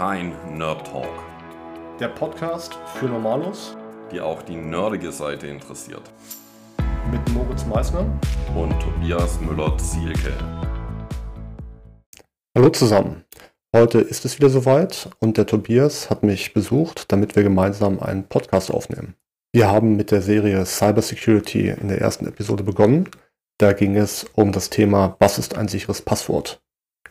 kein Nerd Talk, Der Podcast für Normalos die auch die nerdige Seite interessiert. mit Moritz Meissner. Und Tobias Müller-Zielke. Hallo zusammen. Heute ist es wieder soweit und der Tobias hat mich besucht, damit wir gemeinsam einen Podcast aufnehmen. Wir haben mit der Serie Cybersecurity in der ersten Episode begonnen. Da ging es um das Thema, was ist ein sicheres Passwort?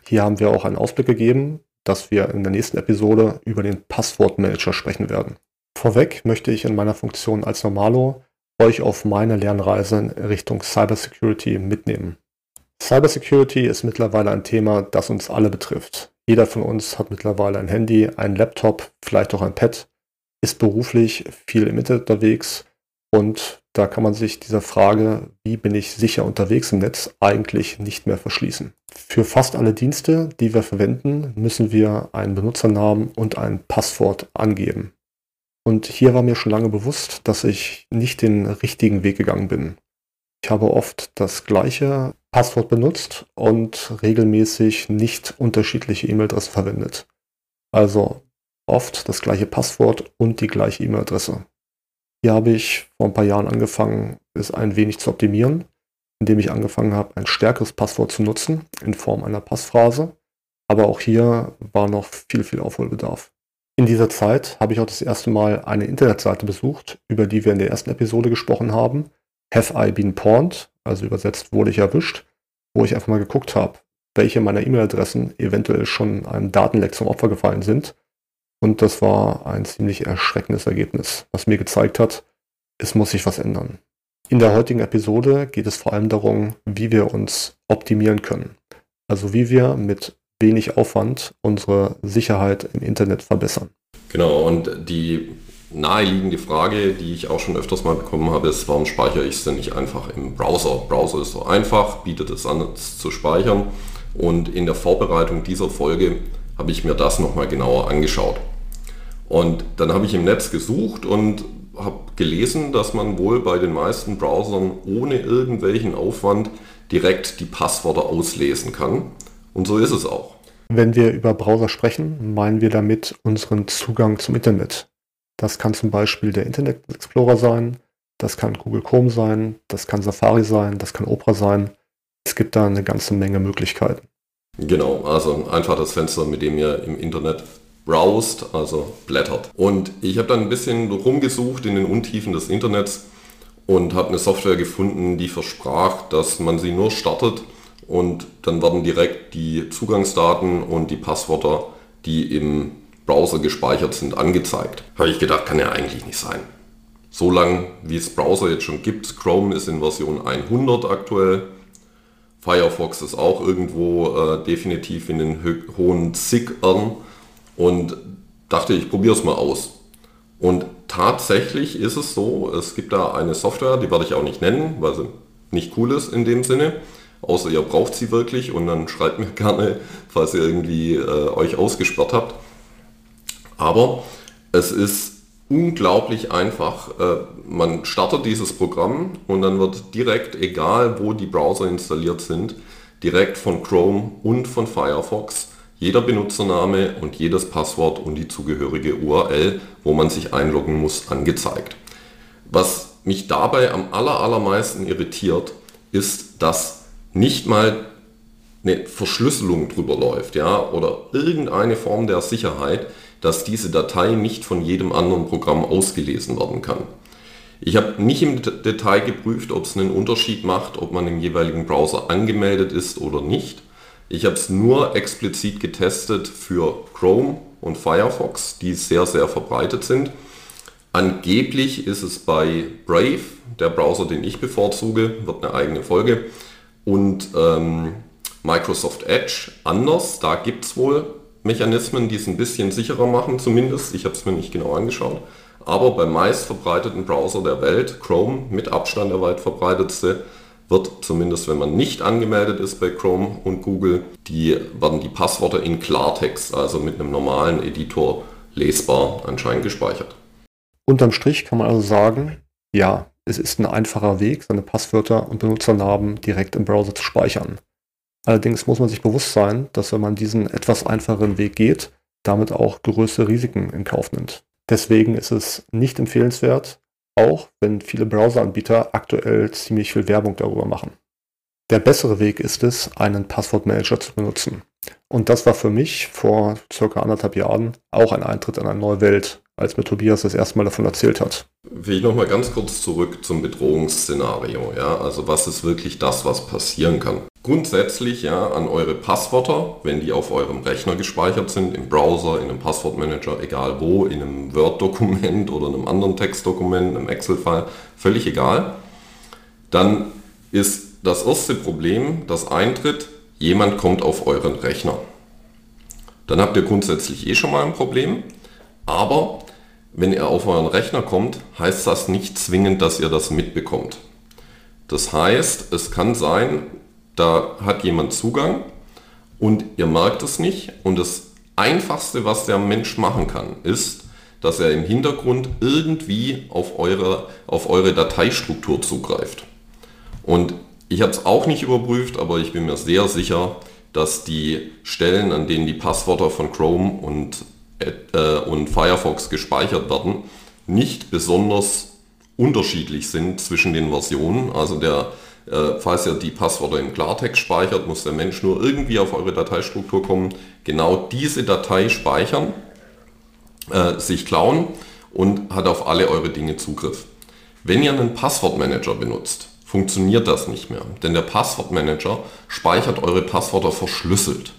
Hier haben wir auch einen Ausblick gegeben, dass wir in der nächsten Episode über den Passwortmanager sprechen werden. Vorweg möchte ich in meiner Funktion als Normalo euch auf meine Lernreise in Richtung Cybersecurity mitnehmen. Cybersecurity ist mittlerweile ein Thema, das uns alle betrifft. Jeder von uns hat mittlerweile ein Handy, einen Laptop, vielleicht auch ein Pad, ist beruflich viel im Internet unterwegs und da kann man sich dieser Frage, wie bin ich sicher unterwegs im Netz, eigentlich nicht mehr verschließen. Für fast alle Dienste, die wir verwenden, müssen wir einen Benutzernamen und ein Passwort angeben. Und hier war mir schon lange bewusst, dass ich nicht den richtigen Weg gegangen bin. Ich habe oft das gleiche Passwort benutzt und regelmäßig nicht unterschiedliche E-Mail-Adressen verwendet. Also oft das gleiche Passwort und die gleiche E-Mail-Adresse. Hier habe ich vor ein paar Jahren angefangen, es ein wenig zu optimieren, indem ich angefangen habe, ein stärkeres Passwort zu nutzen in Form einer Passphrase. Aber auch hier war noch viel, viel Aufholbedarf. In dieser Zeit habe ich auch das erste Mal eine Internetseite besucht, über die wir in der ersten Episode gesprochen haben. Have I been pawned? Also übersetzt wurde ich erwischt, wo ich einfach mal geguckt habe, welche meiner E-Mail-Adressen eventuell schon einem Datenleck zum Opfer gefallen sind. Und das war ein ziemlich erschreckendes Ergebnis, was mir gezeigt hat, es muss sich was ändern. In der heutigen Episode geht es vor allem darum, wie wir uns optimieren können. Also wie wir mit wenig Aufwand unsere Sicherheit im Internet verbessern. Genau, und die naheliegende Frage, die ich auch schon öfters mal bekommen habe, ist, warum speichere ich es denn nicht einfach im Browser? Browser ist so einfach, bietet es an, es zu speichern. Und in der Vorbereitung dieser Folge habe ich mir das nochmal genauer angeschaut. Und dann habe ich im Netz gesucht und habe gelesen, dass man wohl bei den meisten Browsern ohne irgendwelchen Aufwand direkt die Passwörter auslesen kann. Und so ist es auch. Wenn wir über Browser sprechen, meinen wir damit unseren Zugang zum Internet. Das kann zum Beispiel der Internet Explorer sein, das kann Google Chrome sein, das kann Safari sein, das kann Opera sein. Es gibt da eine ganze Menge Möglichkeiten. Genau, also einfach das Fenster, mit dem ihr im Internet browst, also blättert. Und ich habe dann ein bisschen rumgesucht in den Untiefen des Internets und habe eine Software gefunden, die versprach, dass man sie nur startet und dann werden direkt die Zugangsdaten und die Passwörter, die im Browser gespeichert sind, angezeigt. Habe ich gedacht, kann ja eigentlich nicht sein. So lang wie es Browser jetzt schon gibt, Chrome ist in Version 100 aktuell, Firefox ist auch irgendwo äh, definitiv in den ho hohen Zickern und dachte, ich probiere es mal aus. Und tatsächlich ist es so, es gibt da eine Software, die werde ich auch nicht nennen, weil sie nicht cool ist in dem Sinne, außer ihr braucht sie wirklich und dann schreibt mir gerne, falls ihr irgendwie äh, euch ausgesperrt habt. Aber es ist unglaublich einfach. Äh, man startet dieses Programm und dann wird direkt, egal wo die Browser installiert sind, direkt von Chrome und von Firefox jeder Benutzername und jedes Passwort und die zugehörige URL, wo man sich einloggen muss, angezeigt. Was mich dabei am aller, allermeisten irritiert, ist, dass nicht mal eine Verschlüsselung drüber läuft, ja, oder irgendeine Form der Sicherheit, dass diese Datei nicht von jedem anderen Programm ausgelesen werden kann. Ich habe nicht im Detail geprüft, ob es einen Unterschied macht, ob man im jeweiligen Browser angemeldet ist oder nicht. Ich habe es nur explizit getestet für Chrome und Firefox, die sehr, sehr verbreitet sind. Angeblich ist es bei Brave, der Browser, den ich bevorzuge, wird eine eigene Folge, und ähm, Microsoft Edge anders. Da gibt es wohl Mechanismen, die es ein bisschen sicherer machen, zumindest. Ich habe es mir nicht genau angeschaut. Aber beim meist verbreiteten Browser der Welt, Chrome mit Abstand der weit verbreitetste, wird zumindest, wenn man nicht angemeldet ist bei Chrome und Google, die werden die Passwörter in Klartext, also mit einem normalen Editor lesbar anscheinend gespeichert. Unterm Strich kann man also sagen, ja, es ist ein einfacher Weg, seine Passwörter und Benutzernamen direkt im Browser zu speichern. Allerdings muss man sich bewusst sein, dass wenn man diesen etwas einfacheren Weg geht, damit auch größere Risiken in Kauf nimmt. Deswegen ist es nicht empfehlenswert, auch wenn viele Browseranbieter aktuell ziemlich viel Werbung darüber machen. Der bessere Weg ist es, einen Passwortmanager zu benutzen. Und das war für mich vor circa anderthalb Jahren auch ein Eintritt in eine neue Welt, als mir Tobias das erste Mal davon erzählt hat. Will ich nochmal ganz kurz zurück zum Bedrohungsszenario. Ja? Also was ist wirklich das, was passieren kann? Grundsätzlich ja an eure Passwörter, wenn die auf eurem Rechner gespeichert sind, im Browser, in einem Passwortmanager, egal wo, in einem Word-Dokument oder einem anderen Textdokument, einem Excel-File, völlig egal, dann ist das erste Problem, das eintritt, jemand kommt auf euren Rechner. Dann habt ihr grundsätzlich eh schon mal ein Problem, aber wenn er auf euren Rechner kommt, heißt das nicht zwingend, dass ihr das mitbekommt. Das heißt, es kann sein, da hat jemand Zugang und ihr merkt es nicht und das Einfachste, was der Mensch machen kann, ist, dass er im Hintergrund irgendwie auf eure, auf eure Dateistruktur zugreift. Und ich habe es auch nicht überprüft, aber ich bin mir sehr sicher, dass die Stellen, an denen die Passwörter von Chrome und, äh, und Firefox gespeichert werden, nicht besonders unterschiedlich sind zwischen den Versionen. Also der, äh, falls ihr die Passwörter im Klartext speichert, muss der Mensch nur irgendwie auf eure Dateistruktur kommen, genau diese Datei speichern, äh, sich klauen und hat auf alle eure Dinge Zugriff. Wenn ihr einen Passwortmanager benutzt, funktioniert das nicht mehr. Denn der Passwortmanager speichert eure Passwörter verschlüsselt.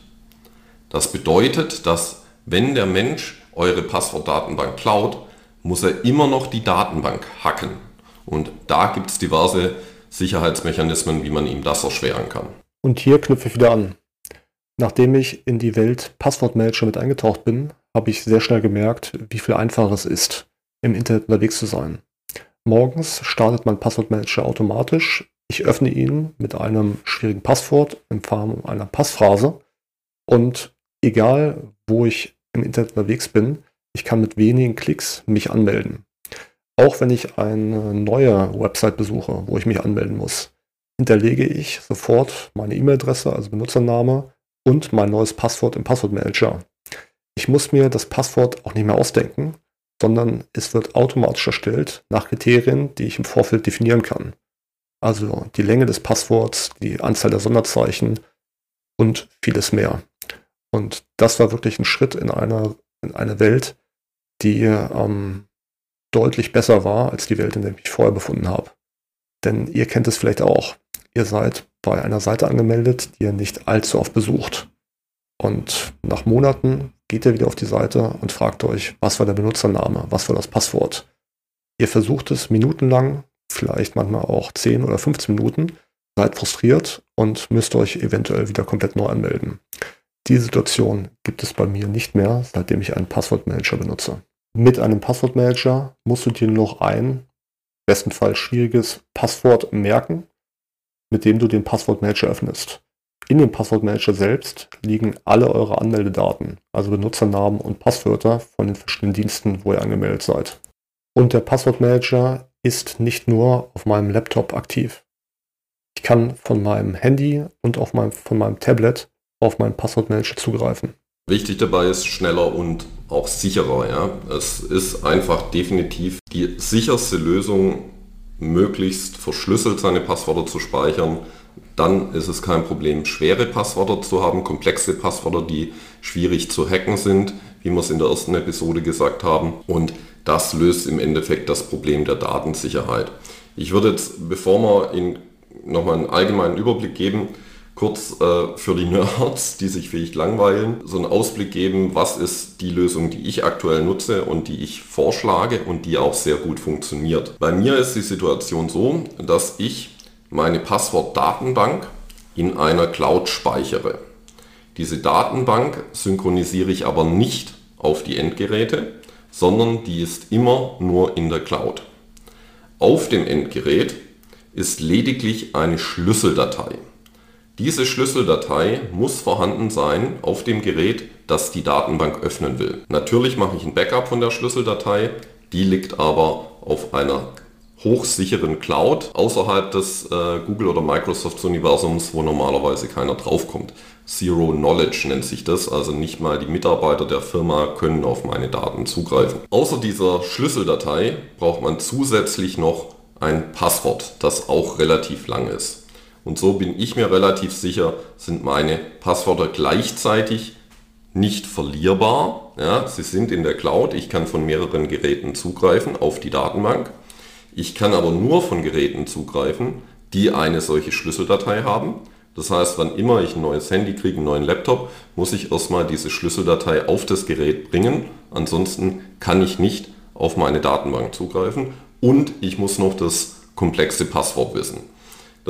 Das bedeutet, dass wenn der Mensch eure Passwortdatenbank klaut, muss er immer noch die Datenbank hacken. Und da gibt es diverse Sicherheitsmechanismen, wie man ihm das erschweren kann. Und hier knüpfe ich wieder an. Nachdem ich in die Welt Passwortmanager mit eingetaucht bin, habe ich sehr schnell gemerkt, wie viel einfacher es ist, im Internet unterwegs zu sein. Morgens startet mein Passwortmanager automatisch. Ich öffne ihn mit einem schwierigen Passwort in Form einer Passphrase. Und egal, wo ich im Internet unterwegs bin, ich kann mit wenigen Klicks mich anmelden. Auch wenn ich eine neue Website besuche, wo ich mich anmelden muss, hinterlege ich sofort meine E-Mail-Adresse, also Benutzername und mein neues Passwort im Passwortmanager. Ich muss mir das Passwort auch nicht mehr ausdenken, sondern es wird automatisch erstellt nach Kriterien, die ich im Vorfeld definieren kann. Also die Länge des Passworts, die Anzahl der Sonderzeichen und vieles mehr. Und das war wirklich ein Schritt in eine, in eine Welt, die ähm, deutlich besser war als die Welt, in der ich mich vorher befunden habe. Denn ihr kennt es vielleicht auch. Ihr seid bei einer Seite angemeldet, die ihr nicht allzu oft besucht. Und nach Monaten geht ihr wieder auf die Seite und fragt euch, was war der Benutzername, was war das Passwort. Ihr versucht es minutenlang, vielleicht manchmal auch 10 oder 15 Minuten, seid frustriert und müsst euch eventuell wieder komplett neu anmelden. Diese Situation gibt es bei mir nicht mehr, seitdem ich einen Passwortmanager benutze. Mit einem Passwortmanager musst du dir noch ein, bestenfalls schwieriges Passwort merken, mit dem du den Passwortmanager öffnest. In dem Passwortmanager selbst liegen alle eure Anmeldedaten, also Benutzernamen und Passwörter von den verschiedenen Diensten, wo ihr angemeldet seid. Und der Passwortmanager ist nicht nur auf meinem Laptop aktiv. Ich kann von meinem Handy und auch mein, von meinem Tablet auf meinen Passwortmanager zugreifen. Wichtig dabei ist schneller und auch sicherer. Ja? Es ist einfach definitiv die sicherste Lösung, möglichst verschlüsselt seine Passwörter zu speichern dann ist es kein Problem, schwere Passwörter zu haben, komplexe Passwörter, die schwierig zu hacken sind, wie wir es in der ersten Episode gesagt haben. Und das löst im Endeffekt das Problem der Datensicherheit. Ich würde jetzt, bevor wir Ihnen nochmal einen allgemeinen Überblick geben, kurz äh, für die Nerds, die sich vielleicht langweilen, so einen Ausblick geben, was ist die Lösung, die ich aktuell nutze und die ich vorschlage und die auch sehr gut funktioniert. Bei mir ist die Situation so, dass ich meine Passwortdatenbank in einer Cloud speichere. Diese Datenbank synchronisiere ich aber nicht auf die Endgeräte, sondern die ist immer nur in der Cloud. Auf dem Endgerät ist lediglich eine Schlüsseldatei. Diese Schlüsseldatei muss vorhanden sein auf dem Gerät, das die Datenbank öffnen will. Natürlich mache ich ein Backup von der Schlüsseldatei, die liegt aber auf einer hochsicheren Cloud außerhalb des äh, Google oder Microsoft Universums, wo normalerweise keiner draufkommt. Zero Knowledge nennt sich das, also nicht mal die Mitarbeiter der Firma können auf meine Daten zugreifen. Außer dieser Schlüsseldatei braucht man zusätzlich noch ein Passwort, das auch relativ lang ist. Und so bin ich mir relativ sicher, sind meine Passwörter gleichzeitig nicht verlierbar. Ja, sie sind in der Cloud, ich kann von mehreren Geräten zugreifen auf die Datenbank. Ich kann aber nur von Geräten zugreifen, die eine solche Schlüsseldatei haben. Das heißt, wann immer ich ein neues Handy kriege, einen neuen Laptop, muss ich erstmal diese Schlüsseldatei auf das Gerät bringen. Ansonsten kann ich nicht auf meine Datenbank zugreifen und ich muss noch das komplexe Passwort wissen.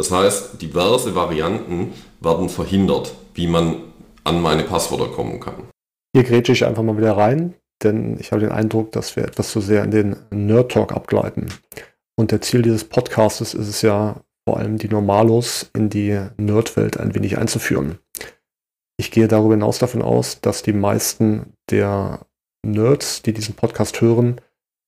Das heißt, diverse Varianten werden verhindert, wie man an meine Passwörter kommen kann. Hier grätsche ich einfach mal wieder rein, denn ich habe den Eindruck, dass wir etwas zu sehr in den Nerd Talk abgleiten. Und der Ziel dieses Podcasts ist es ja, vor allem die Normalos in die Nerdwelt ein wenig einzuführen. Ich gehe darüber hinaus davon aus, dass die meisten der Nerds, die diesen Podcast hören,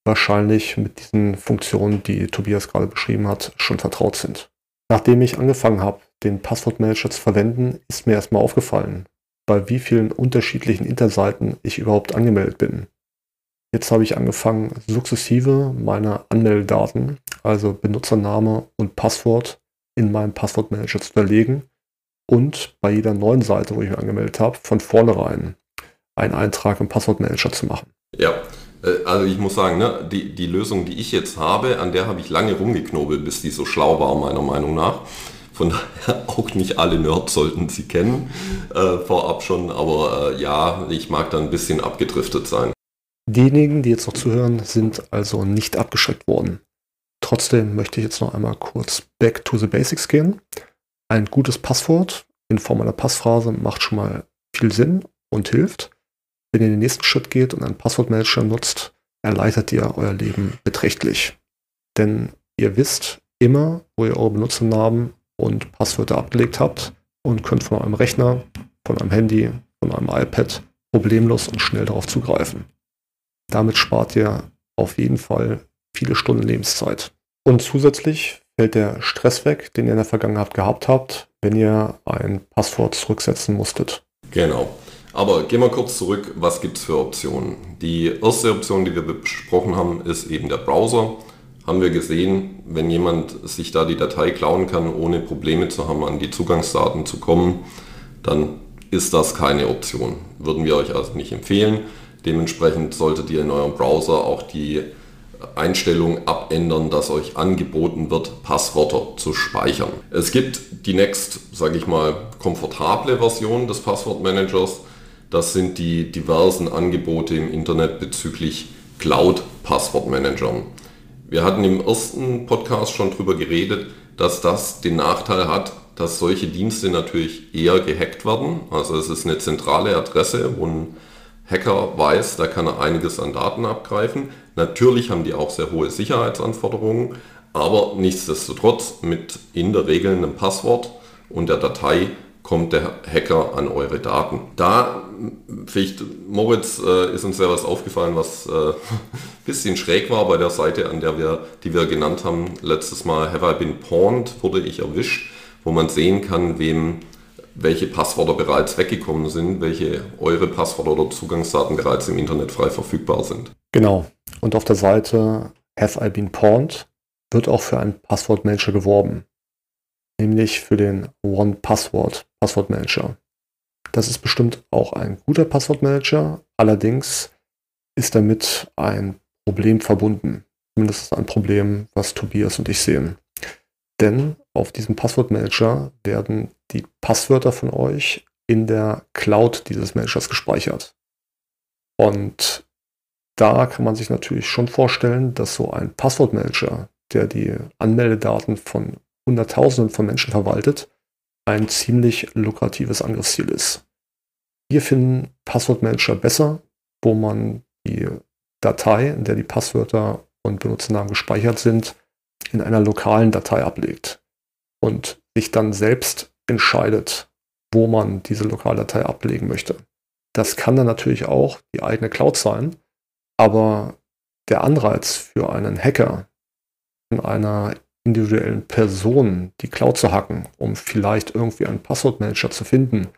wahrscheinlich mit diesen Funktionen, die Tobias gerade beschrieben hat, schon vertraut sind. Nachdem ich angefangen habe, den Passwortmanager zu verwenden, ist mir erstmal aufgefallen, bei wie vielen unterschiedlichen Internetseiten ich überhaupt angemeldet bin. Jetzt habe ich angefangen, sukzessive meine Anmeldedaten, also Benutzername und Passwort, in meinem Passwortmanager zu verlegen und bei jeder neuen Seite, wo ich mich angemeldet habe, von vornherein einen Eintrag im Passwortmanager zu machen. Ja, also ich muss sagen, ne, die, die Lösung, die ich jetzt habe, an der habe ich lange rumgeknobelt, bis die so schlau war, meiner Meinung nach. Von daher auch nicht alle Nerds sollten sie kennen, äh, vorab schon, aber äh, ja, ich mag da ein bisschen abgedriftet sein. Diejenigen, die jetzt noch zuhören, sind also nicht abgeschreckt worden. Trotzdem möchte ich jetzt noch einmal kurz back to the basics gehen. Ein gutes Passwort in Form einer Passphrase macht schon mal viel Sinn und hilft. Wenn ihr den nächsten Schritt geht und einen Passwortmanager nutzt, erleichtert ihr euer Leben beträchtlich. Denn ihr wisst immer, wo ihr eure Benutzernamen und Passwörter abgelegt habt und könnt von eurem Rechner, von eurem Handy, von eurem iPad problemlos und schnell darauf zugreifen. Damit spart ihr auf jeden Fall viele Stunden Lebenszeit. Und zusätzlich fällt der Stress weg, den ihr in der Vergangenheit gehabt habt, wenn ihr ein Passwort zurücksetzen musstet. Genau. Aber gehen wir kurz zurück, was gibt es für Optionen? Die erste Option, die wir besprochen haben, ist eben der Browser haben wir gesehen, wenn jemand sich da die Datei klauen kann, ohne Probleme zu haben, an die Zugangsdaten zu kommen, dann ist das keine Option. Würden wir euch also nicht empfehlen. Dementsprechend solltet ihr in eurem Browser auch die Einstellung abändern, dass euch angeboten wird, Passwörter zu speichern. Es gibt die next, sage ich mal, komfortable Version des Passwortmanagers. Das sind die diversen Angebote im Internet bezüglich Cloud-Passwortmanagern. Wir hatten im ersten Podcast schon darüber geredet, dass das den Nachteil hat, dass solche Dienste natürlich eher gehackt werden. Also es ist eine zentrale Adresse, wo ein Hacker weiß, da kann er einiges an Daten abgreifen. Natürlich haben die auch sehr hohe Sicherheitsanforderungen, aber nichtsdestotrotz mit in der Regel einem Passwort und der Datei kommt der Hacker an eure Daten. Da, vielleicht, Moritz, äh, ist uns ja was aufgefallen, was äh, bisschen schräg war bei der Seite, an der wir, die wir genannt haben, letztes Mal Have I Been Pawned, wurde ich erwischt, wo man sehen kann, wem welche Passwörter bereits weggekommen sind, welche eure Passwörter oder Zugangsdaten bereits im Internet frei verfügbar sind. Genau. Und auf der Seite Have I Been Pawned wird auch für einen Passwortmanager geworben nämlich für den One Password Passwortmanager. Das ist bestimmt auch ein guter Passwortmanager, allerdings ist damit ein Problem verbunden. Zumindest ein Problem, was Tobias und ich sehen. Denn auf diesem Passwortmanager werden die Passwörter von euch in der Cloud dieses Managers gespeichert. Und da kann man sich natürlich schon vorstellen, dass so ein Passwortmanager, der die Anmeldedaten von Hunderttausenden von Menschen verwaltet, ein ziemlich lukratives Angriffsziel ist. Wir finden Passwortmanager besser, wo man die Datei, in der die Passwörter und Benutzernamen gespeichert sind, in einer lokalen Datei ablegt und sich dann selbst entscheidet, wo man diese Lokaldatei ablegen möchte. Das kann dann natürlich auch die eigene Cloud sein, aber der Anreiz für einen Hacker, von einer individuellen Person die Cloud zu hacken, um vielleicht irgendwie einen Passwortmanager zu finden,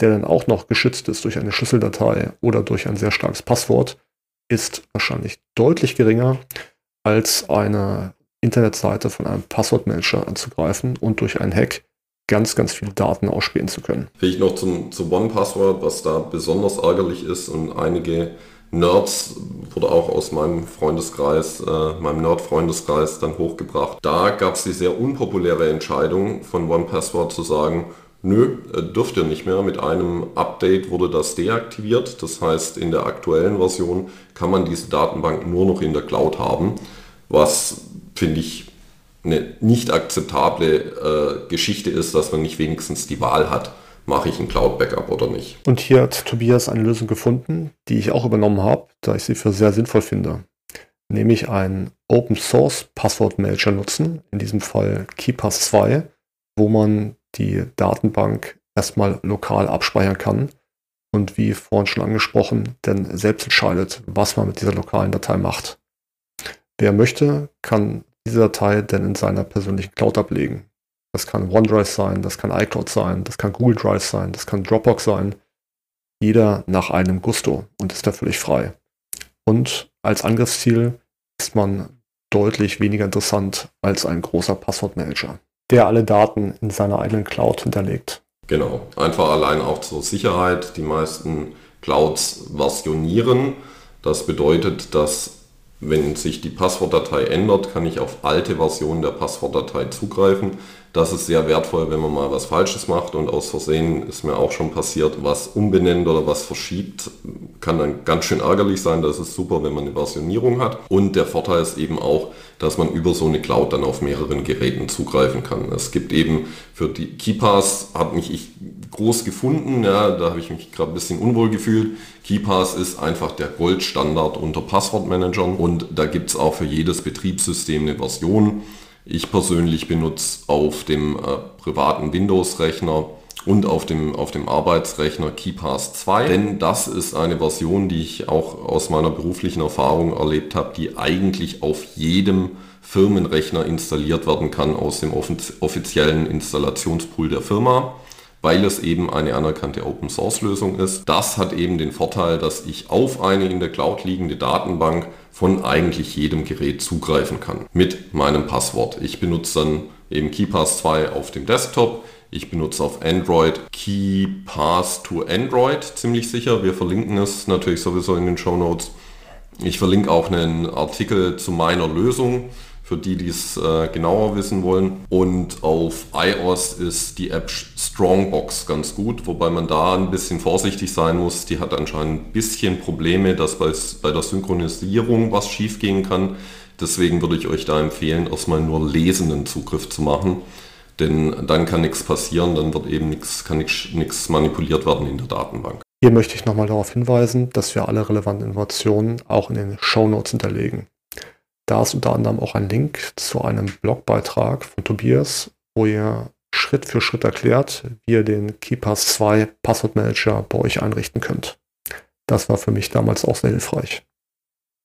der dann auch noch geschützt ist durch eine Schlüsseldatei oder durch ein sehr starkes Passwort, ist wahrscheinlich deutlich geringer als eine Internetseite von einem Passwortmanager anzugreifen und durch einen Hack ganz, ganz viele Daten ausspielen zu können. Vielleicht noch zum, zu One-Password, was da besonders ärgerlich ist und einige Nerds wurde auch aus meinem Freundeskreis, äh, meinem Nerd-Freundeskreis dann hochgebracht. Da gab es die sehr unpopuläre Entscheidung von OnePassword zu sagen, nö, äh, dürft ihr nicht mehr. Mit einem Update wurde das deaktiviert. Das heißt, in der aktuellen Version kann man diese Datenbank nur noch in der Cloud haben, was finde ich eine nicht akzeptable äh, Geschichte ist, dass man nicht wenigstens die Wahl hat mache ich ein Cloud-Backup oder nicht. Und hier hat Tobias eine Lösung gefunden, die ich auch übernommen habe, da ich sie für sehr sinnvoll finde. Nämlich einen Open Source Passwortmanager nutzen, in diesem Fall KeePass 2, wo man die Datenbank erstmal lokal abspeichern kann und wie vorhin schon angesprochen, dann selbst entscheidet, was man mit dieser lokalen Datei macht. Wer möchte, kann diese Datei dann in seiner persönlichen Cloud ablegen. Das kann OneDrive sein, das kann iCloud sein, das kann Google Drive sein, das kann Dropbox sein. Jeder nach einem Gusto und ist da völlig frei. Und als Angriffsziel ist man deutlich weniger interessant als ein großer Passwortmanager, der alle Daten in seiner eigenen Cloud hinterlegt. Genau, einfach allein auch zur Sicherheit. Die meisten Clouds versionieren. Das bedeutet, dass wenn sich die Passwortdatei ändert, kann ich auf alte Versionen der Passwortdatei zugreifen. Das ist sehr wertvoll, wenn man mal was Falsches macht und aus Versehen ist mir auch schon passiert, was umbenennt oder was verschiebt, kann dann ganz schön ärgerlich sein. Das ist super, wenn man eine Versionierung hat. Und der Vorteil ist eben auch, dass man über so eine Cloud dann auf mehreren Geräten zugreifen kann. Es gibt eben für die KeyPass, hat mich ich groß gefunden, ja, da habe ich mich gerade ein bisschen unwohl gefühlt. KeyPass ist einfach der Goldstandard unter Passwortmanagern und da gibt es auch für jedes Betriebssystem eine Version. Ich persönlich benutze auf dem äh, privaten Windows-Rechner und auf dem, auf dem Arbeitsrechner KeyPass 2, denn das ist eine Version, die ich auch aus meiner beruflichen Erfahrung erlebt habe, die eigentlich auf jedem Firmenrechner installiert werden kann aus dem offiziellen Installationspool der Firma weil es eben eine anerkannte Open Source Lösung ist. Das hat eben den Vorteil, dass ich auf eine in der Cloud liegende Datenbank von eigentlich jedem Gerät zugreifen kann mit meinem Passwort. Ich benutze dann eben KeyPass 2 auf dem Desktop. Ich benutze auf Android KeyPass to Android ziemlich sicher. Wir verlinken es natürlich sowieso in den Show Notes. Ich verlinke auch einen Artikel zu meiner Lösung für die, die es äh, genauer wissen wollen. Und auf iOS ist die App Strongbox ganz gut, wobei man da ein bisschen vorsichtig sein muss. Die hat anscheinend ein bisschen Probleme, dass bei, bei der Synchronisierung was schief gehen kann. Deswegen würde ich euch da empfehlen, erstmal nur lesenden Zugriff zu machen. Denn dann kann nichts passieren, dann wird eben nichts, kann nichts manipuliert werden in der Datenbank. Hier möchte ich nochmal darauf hinweisen, dass wir alle relevanten Informationen auch in den Show Notes hinterlegen. Da ist unter anderem auch ein Link zu einem Blogbeitrag von Tobias, wo ihr Schritt für Schritt erklärt, wie ihr den KeyPass 2 Passwortmanager bei euch einrichten könnt. Das war für mich damals auch sehr hilfreich.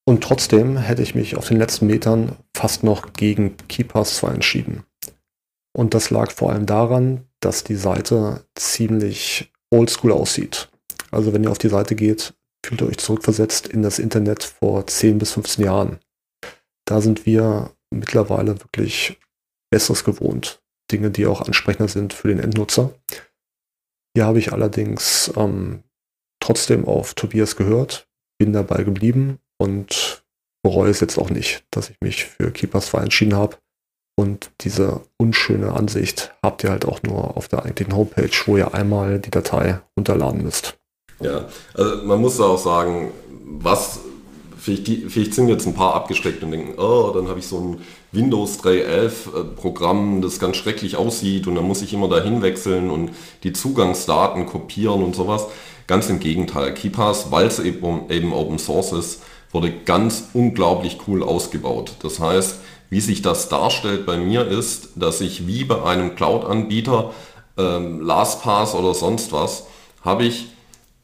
Und trotzdem hätte ich mich auf den letzten Metern fast noch gegen KeyPass 2 entschieden. Und das lag vor allem daran, dass die Seite ziemlich oldschool aussieht. Also wenn ihr auf die Seite geht, fühlt ihr euch zurückversetzt in das Internet vor 10 bis 15 Jahren. Da sind wir mittlerweile wirklich Besseres gewohnt. Dinge, die auch ansprechender sind für den Endnutzer. Hier habe ich allerdings ähm, trotzdem auf Tobias gehört, bin dabei geblieben und bereue es jetzt auch nicht, dass ich mich für Keepers 2 entschieden habe. Und diese unschöne Ansicht habt ihr halt auch nur auf der eigentlichen Homepage, wo ihr einmal die Datei runterladen müsst. Ja, also man muss auch sagen, was vielleicht, die, vielleicht sind jetzt ein paar abgeschreckt und denken, oh, dann habe ich so ein Windows 3.11 äh, Programm, das ganz schrecklich aussieht und dann muss ich immer dahin wechseln und die Zugangsdaten kopieren und sowas. Ganz im Gegenteil. KeePass, weil es eben, eben Open Source ist, wurde ganz unglaublich cool ausgebaut. Das heißt, wie sich das darstellt bei mir ist, dass ich wie bei einem Cloud-Anbieter, ähm, LastPass oder sonst was, habe ich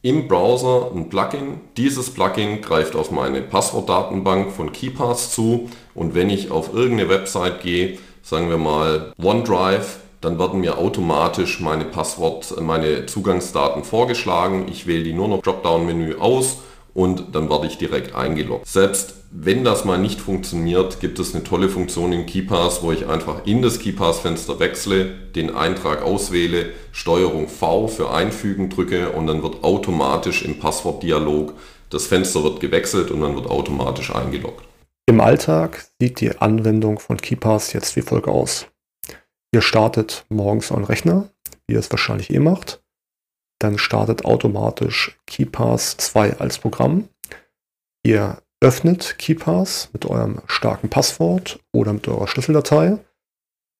im Browser ein Plugin. Dieses Plugin greift auf meine Passwortdatenbank von KeePass zu und wenn ich auf irgendeine Website gehe, sagen wir mal OneDrive, dann werden mir automatisch meine Passwort, meine Zugangsdaten vorgeschlagen. Ich wähle die nur noch Dropdown-Menü aus und dann werde ich direkt eingeloggt. Selbst wenn das mal nicht funktioniert, gibt es eine tolle Funktion in KeePass, wo ich einfach in das KeePass-Fenster wechsle, den Eintrag auswähle, Steuerung V für Einfügen drücke und dann wird automatisch im Passwortdialog das Fenster wird gewechselt und dann wird automatisch eingeloggt. Im Alltag sieht die Anwendung von KeePass jetzt wie folgt aus. Ihr startet morgens euren Rechner, wie ihr es wahrscheinlich eh macht. Dann startet automatisch KeePass 2 als Programm. Ihr öffnet KeePass mit eurem starken Passwort oder mit eurer Schlüsseldatei.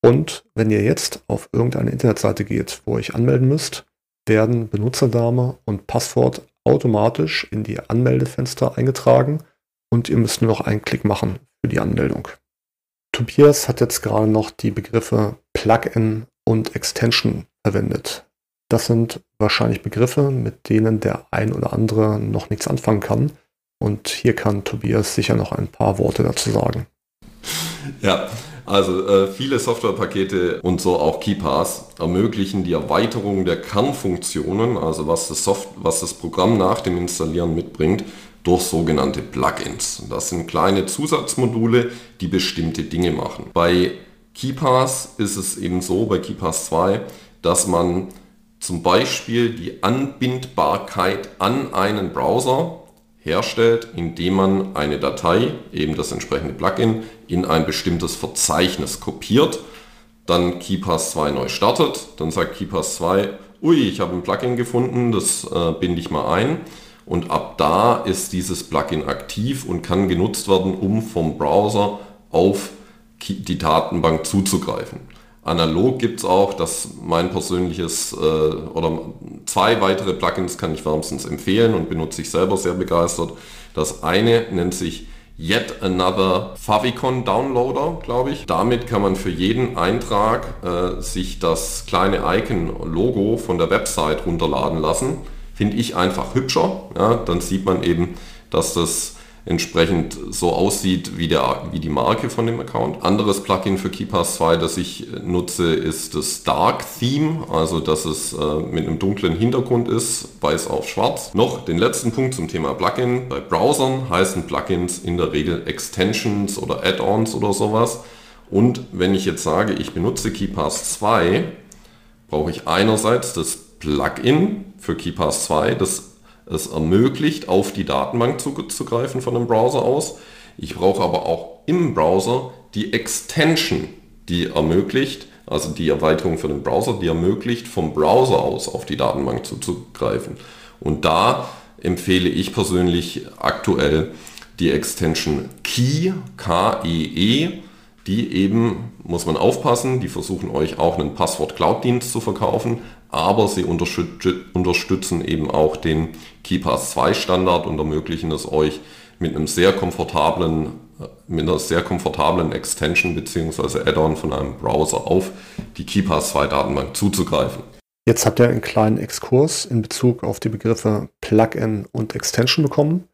Und wenn ihr jetzt auf irgendeine Internetseite geht, wo ihr euch anmelden müsst, werden Benutzername und Passwort automatisch in die Anmeldefenster eingetragen und ihr müsst nur noch einen Klick machen für die Anmeldung. Tobias hat jetzt gerade noch die Begriffe Plugin und Extension verwendet. Das sind wahrscheinlich Begriffe, mit denen der ein oder andere noch nichts anfangen kann. Und hier kann Tobias sicher noch ein paar Worte dazu sagen. Ja, also äh, viele Softwarepakete und so auch KeyPass ermöglichen die Erweiterung der Kernfunktionen, also was das, Soft was das Programm nach dem Installieren mitbringt, durch sogenannte Plugins. Das sind kleine Zusatzmodule, die bestimmte Dinge machen. Bei KeyPass ist es eben so, bei KeyPass 2, dass man zum Beispiel die Anbindbarkeit an einen Browser herstellt, indem man eine Datei, eben das entsprechende Plugin, in ein bestimmtes Verzeichnis kopiert, dann KeyPass 2 neu startet, dann sagt KeyPass 2, ui, ich habe ein Plugin gefunden, das äh, binde ich mal ein und ab da ist dieses Plugin aktiv und kann genutzt werden, um vom Browser auf die Datenbank zuzugreifen. Analog gibt es auch, dass mein persönliches äh, oder zwei weitere Plugins kann ich wärmstens empfehlen und benutze ich selber sehr begeistert. Das eine nennt sich Yet Another Favicon Downloader, glaube ich. Damit kann man für jeden Eintrag äh, sich das kleine Icon-Logo von der Website runterladen lassen finde ich einfach hübscher. Ja, dann sieht man eben, dass das entsprechend so aussieht wie, der, wie die Marke von dem Account. Anderes Plugin für KeePass 2, das ich nutze, ist das Dark Theme, also dass es äh, mit einem dunklen Hintergrund ist, weiß auf schwarz. Noch den letzten Punkt zum Thema Plugin. Bei Browsern heißen Plugins in der Regel Extensions oder Add-ons oder sowas. Und wenn ich jetzt sage, ich benutze KeePass 2, brauche ich einerseits das Plugin für KeyPass 2, das es ermöglicht, auf die Datenbank zuzugreifen von dem Browser aus. Ich brauche aber auch im Browser die Extension, die ermöglicht, also die Erweiterung für den Browser, die ermöglicht, vom Browser aus auf die Datenbank zuzugreifen. Und da empfehle ich persönlich aktuell die Extension Key, K-E-E, -E, die eben, muss man aufpassen, die versuchen euch auch einen Passwort-Cloud-Dienst zu verkaufen, aber sie unterstützen eben auch den KeePass 2 Standard und ermöglichen es euch mit einem sehr komfortablen äh, mit einer sehr komfortablen Extension bzw. Add-on von einem Browser auf die KeePass 2 Datenbank zuzugreifen. Jetzt habt ihr einen kleinen Exkurs in Bezug auf die Begriffe Plugin und Extension bekommen.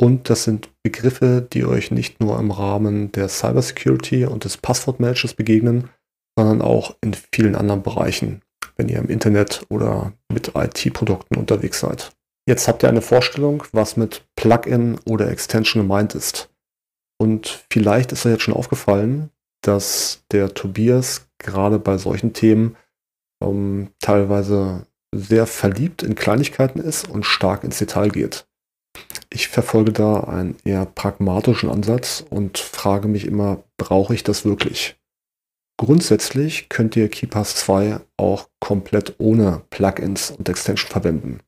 Und das sind Begriffe, die euch nicht nur im Rahmen der Cybersecurity und des Passwortmanages begegnen, sondern auch in vielen anderen Bereichen wenn ihr im Internet oder mit IT-Produkten unterwegs seid. Jetzt habt ihr eine Vorstellung, was mit Plugin oder Extension gemeint ist. Und vielleicht ist euch jetzt schon aufgefallen, dass der Tobias gerade bei solchen Themen ähm, teilweise sehr verliebt in Kleinigkeiten ist und stark ins Detail geht. Ich verfolge da einen eher pragmatischen Ansatz und frage mich immer, brauche ich das wirklich? Grundsätzlich könnt ihr KeyPass 2 auch komplett ohne Plugins und Extension verwenden.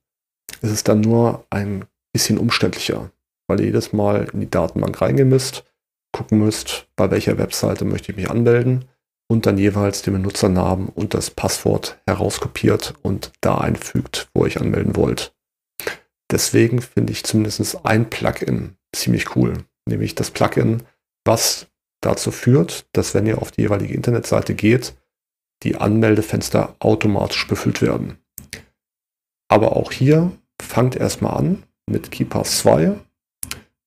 Es ist dann nur ein bisschen umständlicher, weil ihr jedes Mal in die Datenbank reingehen müsst, gucken müsst, bei welcher Webseite möchte ich mich anmelden und dann jeweils den Benutzernamen und das Passwort herauskopiert und da einfügt, wo ihr euch anmelden wollt. Deswegen finde ich zumindest ein Plugin ziemlich cool, nämlich das Plugin, was dazu führt, dass wenn ihr auf die jeweilige Internetseite geht, die Anmeldefenster automatisch befüllt werden. Aber auch hier fangt erstmal an mit KeyPass 2,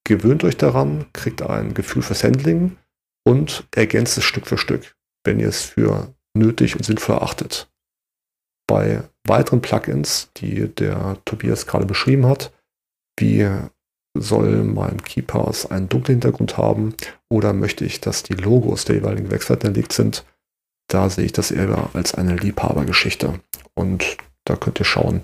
gewöhnt euch daran, kriegt ein Gefühl fürs Handling und ergänzt es Stück für Stück, wenn ihr es für nötig und sinnvoll erachtet. Bei weiteren Plugins, die der Tobias gerade beschrieben hat, wie soll mein KeyPass einen dunklen Hintergrund haben oder möchte ich, dass die Logos der jeweiligen Webseiten erlegt sind, da sehe ich das eher als eine Liebhabergeschichte. Und da könnt ihr schauen,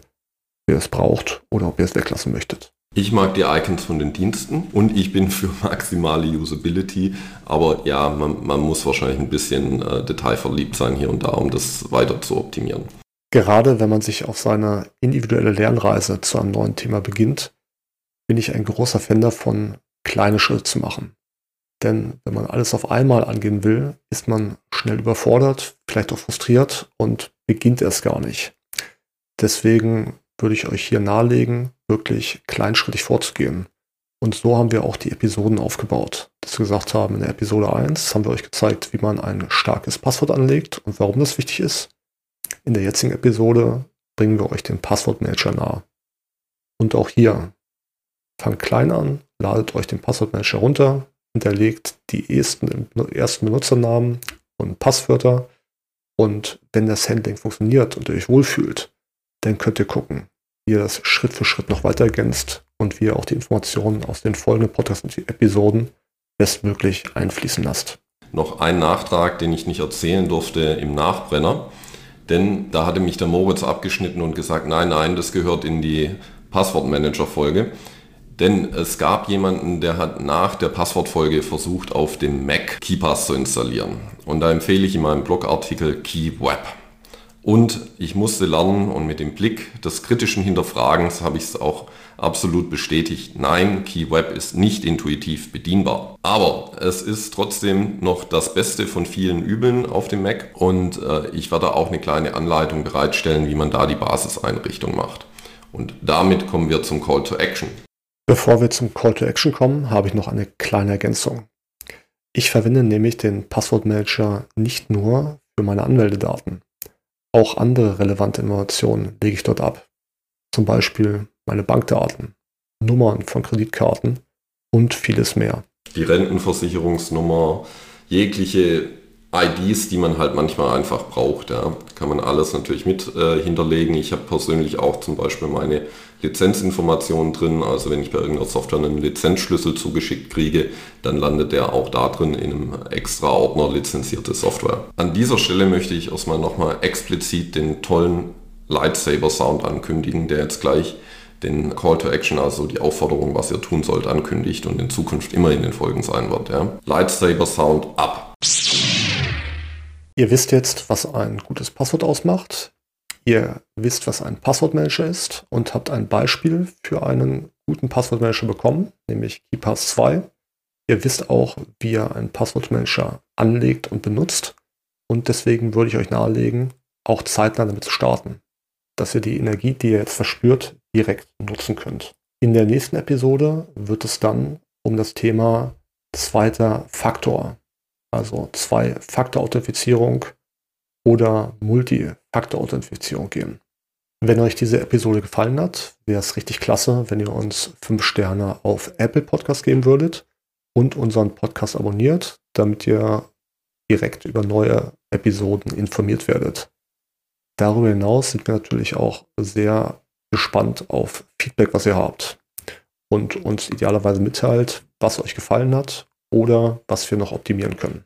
wer es braucht oder ob ihr es weglassen möchtet. Ich mag die Icons von den Diensten und ich bin für maximale Usability, aber ja, man, man muss wahrscheinlich ein bisschen äh, detailverliebt sein hier und da, um das weiter zu optimieren. Gerade wenn man sich auf seine individuelle Lernreise zu einem neuen Thema beginnt, bin ich ein großer Fan davon, kleine Schritte zu machen. Denn wenn man alles auf einmal angehen will, ist man schnell überfordert, vielleicht auch frustriert und beginnt erst gar nicht. Deswegen würde ich euch hier nahelegen, wirklich kleinschrittig vorzugehen. Und so haben wir auch die Episoden aufgebaut. Dass wir gesagt haben, in der Episode 1 haben wir euch gezeigt, wie man ein starkes Passwort anlegt und warum das wichtig ist. In der jetzigen Episode bringen wir euch den Passwortmanager nahe. Und auch hier, fangt klein an, ladet euch den Passwortmanager runter, hinterlegt die ersten, ersten Benutzernamen und Passwörter. Und wenn das Handling funktioniert und ihr euch wohlfühlt, dann könnt ihr gucken, wie ihr das Schritt für Schritt noch weiter ergänzt und wie ihr auch die Informationen aus den folgenden Podcast-Episoden bestmöglich einfließen lasst. Noch ein Nachtrag, den ich nicht erzählen durfte im Nachbrenner, denn da hatte mich der Moritz abgeschnitten und gesagt, nein, nein, das gehört in die Passwortmanager-Folge. Denn es gab jemanden, der hat nach der Passwortfolge versucht, auf dem Mac KeyPass zu installieren. Und da empfehle ich in meinem Blogartikel KeyWeb. Und ich musste lernen und mit dem Blick des kritischen Hinterfragens habe ich es auch absolut bestätigt. Nein, KeyWeb ist nicht intuitiv bedienbar. Aber es ist trotzdem noch das Beste von vielen Übeln auf dem Mac und äh, ich werde auch eine kleine Anleitung bereitstellen, wie man da die Basiseinrichtung macht. Und damit kommen wir zum Call to Action. Bevor wir zum Call to Action kommen, habe ich noch eine kleine Ergänzung. Ich verwende nämlich den Passwortmanager nicht nur für meine Anmeldedaten. Auch andere relevante Informationen lege ich dort ab. Zum Beispiel meine Bankdaten, Nummern von Kreditkarten und vieles mehr. Die Rentenversicherungsnummer, jegliche IDs, die man halt manchmal einfach braucht. Ja. Kann man alles natürlich mit äh, hinterlegen. Ich habe persönlich auch zum Beispiel meine Lizenzinformationen drin. Also wenn ich bei irgendeiner Software einen Lizenzschlüssel zugeschickt kriege, dann landet der auch da drin in einem extra Ordner lizenzierte Software. An dieser Stelle möchte ich erstmal nochmal explizit den tollen Lightsaber Sound ankündigen, der jetzt gleich den Call to Action, also die Aufforderung, was ihr tun sollt, ankündigt und in Zukunft immer in den Folgen sein wird. Ja. Lightsaber Sound ab. Ihr wisst jetzt, was ein gutes Passwort ausmacht. Ihr wisst, was ein Passwortmanager ist und habt ein Beispiel für einen guten Passwortmanager bekommen, nämlich KeyPass 2. Ihr wisst auch, wie ihr einen Passwortmanager anlegt und benutzt. Und deswegen würde ich euch nahelegen, auch zeitnah damit zu starten, dass ihr die Energie, die ihr jetzt verspürt, direkt nutzen könnt. In der nächsten Episode wird es dann um das Thema zweiter Faktor also Zwei-Faktor-Authentifizierung oder Multi-Faktor-Authentifizierung gehen. Wenn euch diese Episode gefallen hat, wäre es richtig klasse, wenn ihr uns fünf Sterne auf Apple Podcast geben würdet und unseren Podcast abonniert, damit ihr direkt über neue Episoden informiert werdet. Darüber hinaus sind wir natürlich auch sehr gespannt auf Feedback, was ihr habt und uns idealerweise mitteilt, was euch gefallen hat oder was wir noch optimieren können.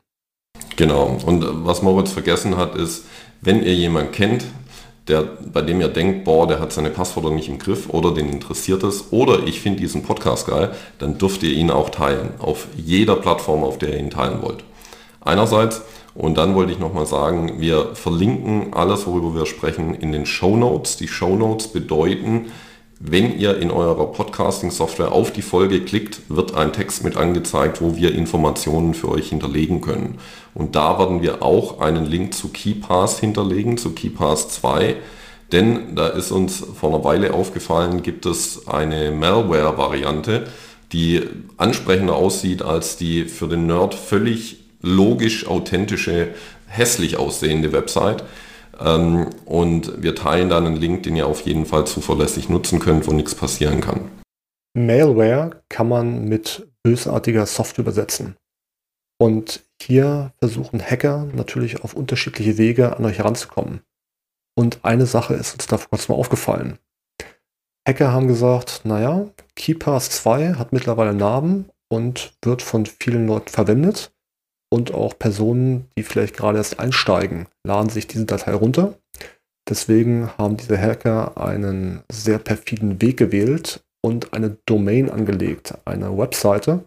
Genau. Und was Moritz vergessen hat, ist, wenn ihr jemanden kennt, der, bei dem ihr denkt, boah, der hat seine Passwörter nicht im Griff oder den interessiert es oder ich finde diesen Podcast geil, dann dürft ihr ihn auch teilen. Auf jeder Plattform, auf der ihr ihn teilen wollt. Einerseits, und dann wollte ich nochmal sagen, wir verlinken alles, worüber wir sprechen, in den Show Notes. Die Show Notes bedeuten, wenn ihr in eurer Podcasting-Software auf die Folge klickt, wird ein Text mit angezeigt, wo wir Informationen für euch hinterlegen können. Und da werden wir auch einen Link zu KeyPass hinterlegen, zu KeyPass 2. Denn da ist uns vor einer Weile aufgefallen, gibt es eine Malware-Variante, die ansprechender aussieht als die für den Nerd völlig logisch authentische, hässlich aussehende Website Ähm, und wir teilen dann einen Link, den ihr auf jeden Fall zuverlässig nutzen könnt, wo nichts passieren kann. Malware kann man mit bösartiger Software übersetzen. Und hier versuchen Hacker natürlich auf unterschiedliche Wege an euch heranzukommen. Und eine Sache ist uns da vor kurzem aufgefallen. Hacker haben gesagt, naja, KeyPass 2 hat mittlerweile Namen und wird von vielen Leuten verwendet. Und auch Personen, die vielleicht gerade erst einsteigen, laden sich diese Datei runter. Deswegen haben diese Hacker einen sehr perfiden Weg gewählt und eine Domain angelegt, eine Webseite,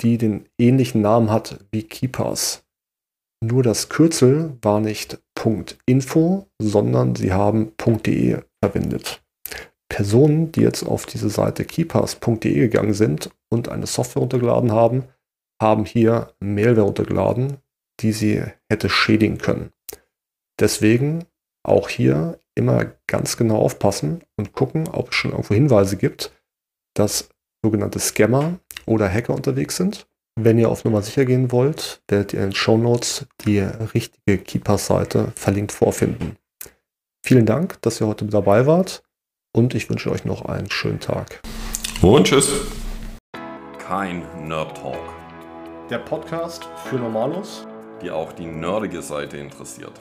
die den ähnlichen Namen hat wie KeyPass. Nur das Kürzel war nicht .info, sondern sie haben .de verwendet. Personen, die jetzt auf diese Seite keepers.de gegangen sind und eine Software runtergeladen haben, haben hier Malware runtergeladen, die sie hätte schädigen können. Deswegen auch hier immer ganz genau aufpassen und gucken, ob es schon irgendwo Hinweise gibt, dass sogenannte Scammer oder Hacker unterwegs sind. Wenn ihr auf Nummer sicher gehen wollt, werdet ihr in den Show Notes die richtige Keepers-Seite verlinkt vorfinden. Vielen Dank, dass ihr heute dabei wart und ich wünsche euch noch einen schönen Tag. Und tschüss. Kein Nerd Talk. Der Podcast für Normalos, die auch die nerdige Seite interessiert.